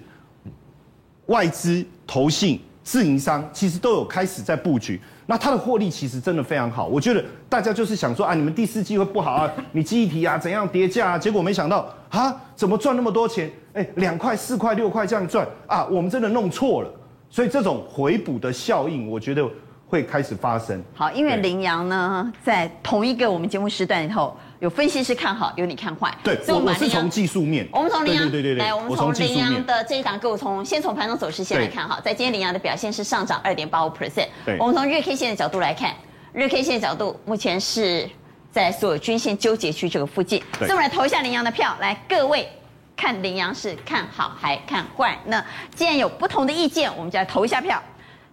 外资、投信、自营商其实都有开始在布局。那它的获利其实真的非常好，我觉得大家就是想说啊，你们第四季会不好啊，你记忆体啊怎样跌价啊？结果没想到啊，怎么赚那么多钱？哎，两块、四块、六块这样赚啊，我们真的弄错了。所以这种回补的效应，我觉得。会开始发生。好，因为羚羊呢，在同一个我们节目时段里头，有分析师看好，有你看坏。对，我我是从技术面。我们从羚羊，对对对对，来，我们从羚羊的这一档个股，从先从盘中走势先来看哈，在今天羚羊的表现是上涨二点八五 percent。对，我们从日 K 线的角度来看，日 K 线的角度目前是在所有均线纠结区这个附近。所以我们来投一下羚羊的票，来各位。看羚羊是看好还看坏？那既然有不同的意见，我们就来投一下票。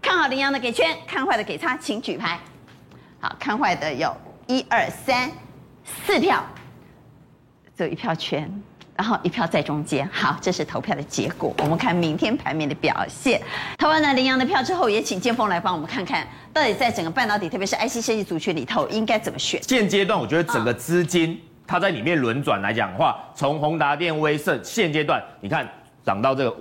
看好羚羊的给圈，看坏的给叉，请举牌。好，看坏的有一二三四票，只有一票圈，然后一票在中间。好，这是投票的结果。我们看明天盘面的表现。投完了羚羊的票之后，也请建峰来帮我们看看，到底在整个半导体，特别是 IC 设计族群里头，应该怎么选？现阶段，我觉得整个资金。它在里面轮转来讲的话，从宏达电、威盛现阶段，你看涨到这个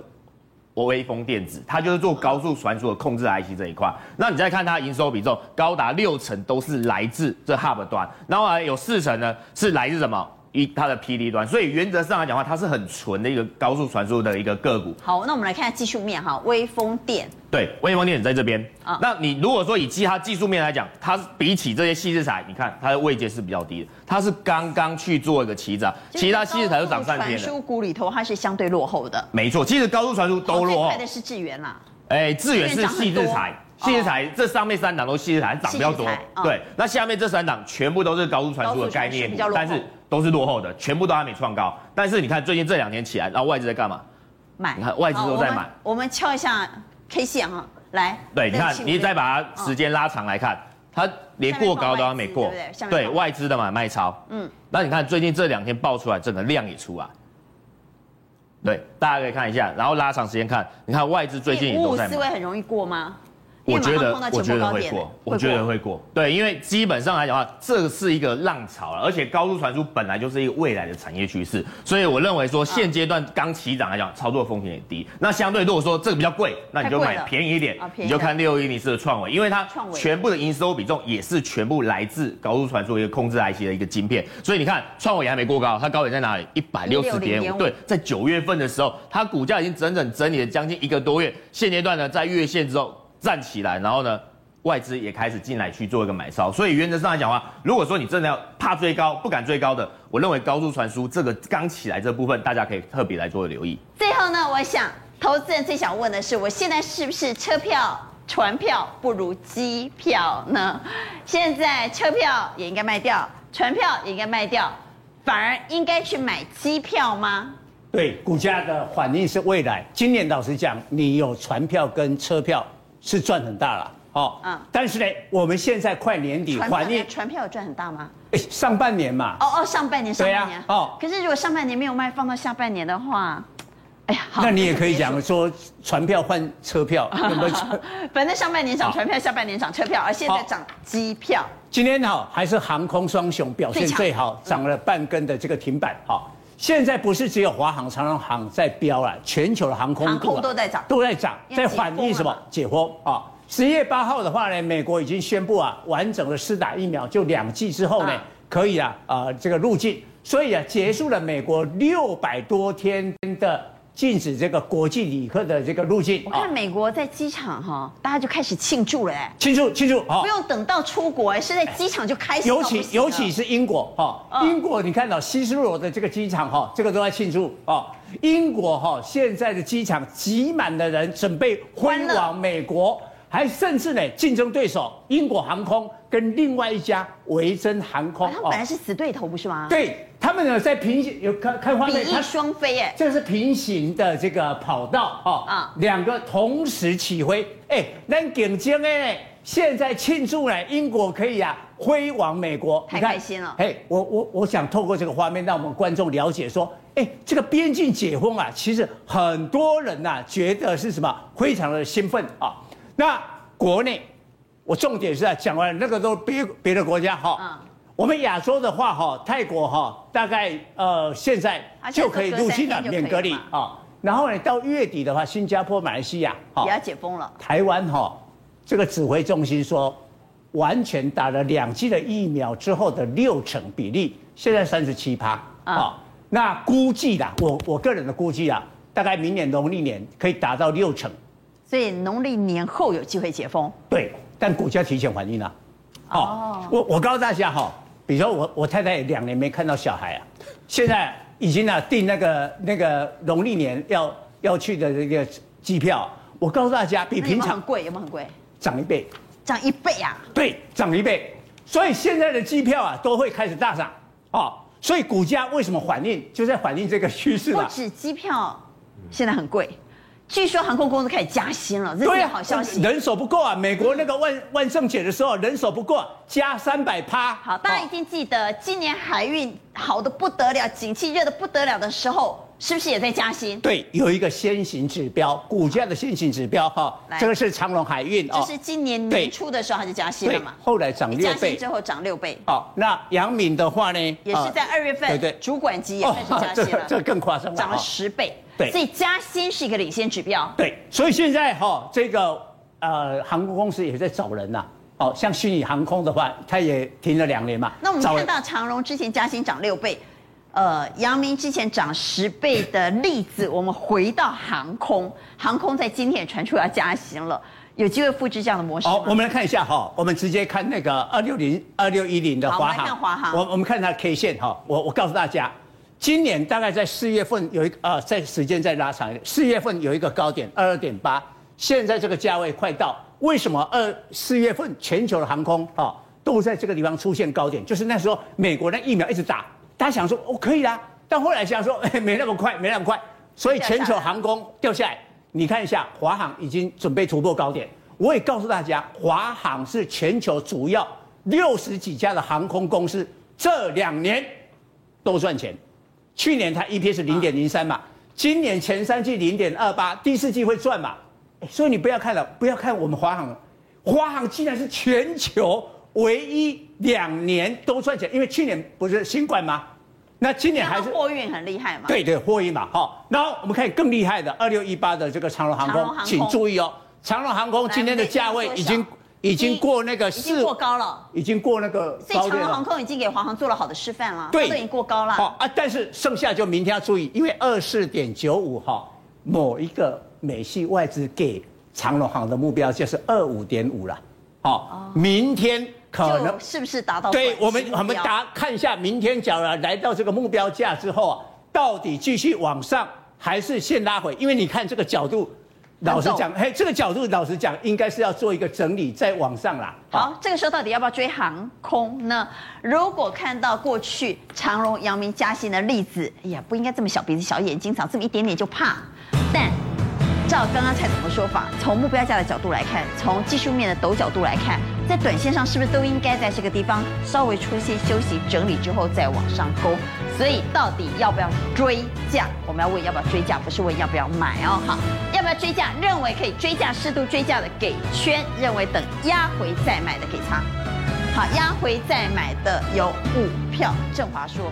微峰电子，它就是做高速传输的控制 IC 这一块。那你再看它营收比重高达六成都是来自这 Hub 端，然后还有四成呢是来自什么？一它的 PD 端。所以原则上来讲的话，它是很纯的一个高速传输的一个个股。好，那我们来看下技术面哈，微风电。对，微风电子在这边。啊，那你如果说以基它技术面来讲，它比起这些矽智财，你看它的位阶是比较低的，它是刚刚去做一个起涨，其他矽智财都涨上天了。传输股里头它是相对落后的。没错，其实高速传输都落后。最快的是智源啦。哎，智源是矽智财，矽智财这上面三档都矽智财涨比较多。对，那下面这三档全部都是高速传输的概念，但是都是落后的，全部都还没创高。但是你看最近这两年起来，然后外资在干嘛？买。你看外资都在买。我们敲一下 K 线哈。来，对，你看，你再把它时间拉长来看，它连过高都还没过，对，外资的买卖超，嗯，那你看最近这两天爆出来，整个量也出来，对，大家可以看一下，然后拉长时间看，你看外资最近也都在买。五五四会很容易过吗？我觉得，我觉得会过，我觉得会过。对，因为基本上来讲的话，这是一个浪潮了，而且高速传输本来就是一个未来的产业趋势，所以我认为说现阶段刚起涨来讲，操作风险也低。那相对如果说这个比较贵，那你就买便宜一点，你就看六一零四的创维，因为它全部的营收比重也是全部来自高速传输一个控制 IC 的一个晶片，所以你看创维还没过高，它高点在哪里？一百六十点五。对，在九月份的时候，它股价已经整整整理了将近一个多月，现阶段呢在月线之后站起来，然后呢？外资也开始进来去做一个买超，所以原则上来讲的话，如果说你真的要怕追高、不敢追高的，我认为高速传输这个刚起来这部分，大家可以特别来做留意。最后呢，我想投资人最想问的是，我现在是不是车票、船票不如机票呢？现在车票也应该卖掉，船票也应该卖掉，反而应该去买机票吗？对，股价的反应是未来。今年老实讲，你有船票跟车票是赚很大了。哦，嗯，但是呢，我们现在快年底，船票船票有赚很大吗？哎，上半年嘛。哦哦，上半年，上半年。啊、哦。可是如果上半年没有卖，放到下半年的话，哎呀，那你也可以讲说，船票换车票，*laughs* 有没有？反正上半年涨船票，下半年涨车票，而现在涨机票。今天哈还是航空双雄表现最好，涨了半根的这个停板。好，现在不是只有华航、长荣航在飙了，全球的航空航空都在涨，都在涨，在反映什么？解封啊。十月八号的话呢，美国已经宣布啊，完整的施打疫苗，就两剂之后呢，可以啊，呃，这个入境，所以啊，结束了美国六百多天的禁止这个国际旅客的这个入境。我看美国在机场哈，大家就开始庆祝了哎，庆祝庆祝，不用等到出国哎，是在机场就开始。尤其尤其是英国哈，英国你看到希斯罗的这个机场哈，这个都在庆祝啊。英国哈现在的机场挤满的人，准备飞往美国。还甚至呢，竞争对手英国航空跟另外一家维珍航空，他们本来是死对头，不是吗？对，他们呢在平行有看看画面，比翼双飞哎，这是平行的这个跑道哦，啊，两个同时起飞，哎，那顶尖哎，现在庆祝呢，英国可以啊飞往美国，太开心了。哎，我我我想透过这个画面，让我们观众了解说，哎，这个边境解封啊，其实很多人呐、啊、觉得是什么，非常的兴奋啊。那国内，我重点是在讲完那个都别别的国家哈，嗯、我们亚洲的话哈，泰国哈，大概呃现在就可以入境了，免隔离啊。然后呢，到月底的话，新加坡、马来西亚也要解封了。台湾哈，这个指挥中心说，完全打了两剂的疫苗之后的六成比例，现在三十七趴啊。那估计啦，我我个人的估计啊，大概明年农历年可以达到六成。所以农历年后有机会解封。对，但股价提前反应了。哦，我我告诉大家哈，比如说我我太太两年没看到小孩啊，现在已经啊订那个那个农历年要要去的这个机票，我告诉大家比平常贵，有没有很贵？涨一倍，涨一倍啊？对，涨一倍。所以现在的机票啊都会开始大涨哦，所以股价为什么反应，就在反映这个趋势嘛。不止机票现在很贵。据说航空公司开始加薪了，这是好消息。人手不够啊！美国那个万万圣节的时候，人手不够，加三百趴。好，大家一定记得，今年海运好的不得了，景气热的不得了的时候，是不是也在加薪？对，有一个先行指标，股价的先行指标哈。这个是长隆海运哦。这是今年年初的时候它就加薪了嘛？后来涨六倍。加薪之后涨六倍。好，那杨敏的话呢？也是在二月份，对对，主管机也开始加薪了，*laughs* 这更夸张了，涨了十倍。对，所以加薪是一个领先指标。对，所以现在哈，这个呃航空公司也在找人呐。哦，像虚拟航空的话，它也停了两年嘛。那我们看到长荣之前加薪涨六倍，呃，阳明之前涨十倍的例子，我们回到航空，航空在今天也传出要加薪了，有机会复制这样的模式吗？好，我们来看一下哈，我们直接看那个二六零二六一零的华航。看华航。我我们看它的 K 线哈，我我告诉大家。今年大概在四月份有一个啊，在时间再拉长一点，四月份有一个高点二二点八，现在这个价位快到，为什么二四月份全球的航空啊都在这个地方出现高点？就是那时候美国的疫苗一直打，大家想说哦可以啦，但后来想说哎 *laughs* 没那么快，没那么快，所以全球航空掉下来。你看一下华航已经准备突破高点，我也告诉大家，华航是全球主要六十几家的航空公司，这两年都赚钱。去年它 EPS 零点零三嘛，今年前三季零点二八，第四季会赚嘛？所以你不要看了，不要看我们华航，华航竟然是全球唯一两年都赚钱，因为去年不是新冠吗？那今年还是货运很厉害嘛？对对，货运嘛，好。然后我们看更厉害的二六一八的这个长荣航空，请注意哦，长荣航空今天的价位已经。已经过那个四，已经过高了，已经过那个高。所以长荣航空已经给华航做了好的示范了，对，都已经过高了。好啊，但是剩下就明天要注意，因为二四点九五哈，某一个美系外资给长荣航的目标就是二五点五了。好，明天可能是不是达到？对我们，我们答看一下，明天假如来到这个目标价之后啊，到底继续往上还是先拉回？因为你看这个角度。老实讲，嘿，这个角度老实讲，应该是要做一个整理，再往上啦。好，这个时候到底要不要追航空呢？如果看到过去长荣、阳明加薪的例子，哎呀，不应该这么小鼻子小眼睛，长这么一点点就怕。但照刚刚蔡总的说法，从目标价的角度来看，从技术面的陡角度来看，在短线上是不是都应该在这个地方稍微出现休息整理之后再往上攻？所以到底要不要追价？我们要问要不要追价，不是问要不要买哦。好，要不要追价？认为可以追价、适度追价的给圈，认为等压回再买的给仓。好，压回再买的有五票。振华说。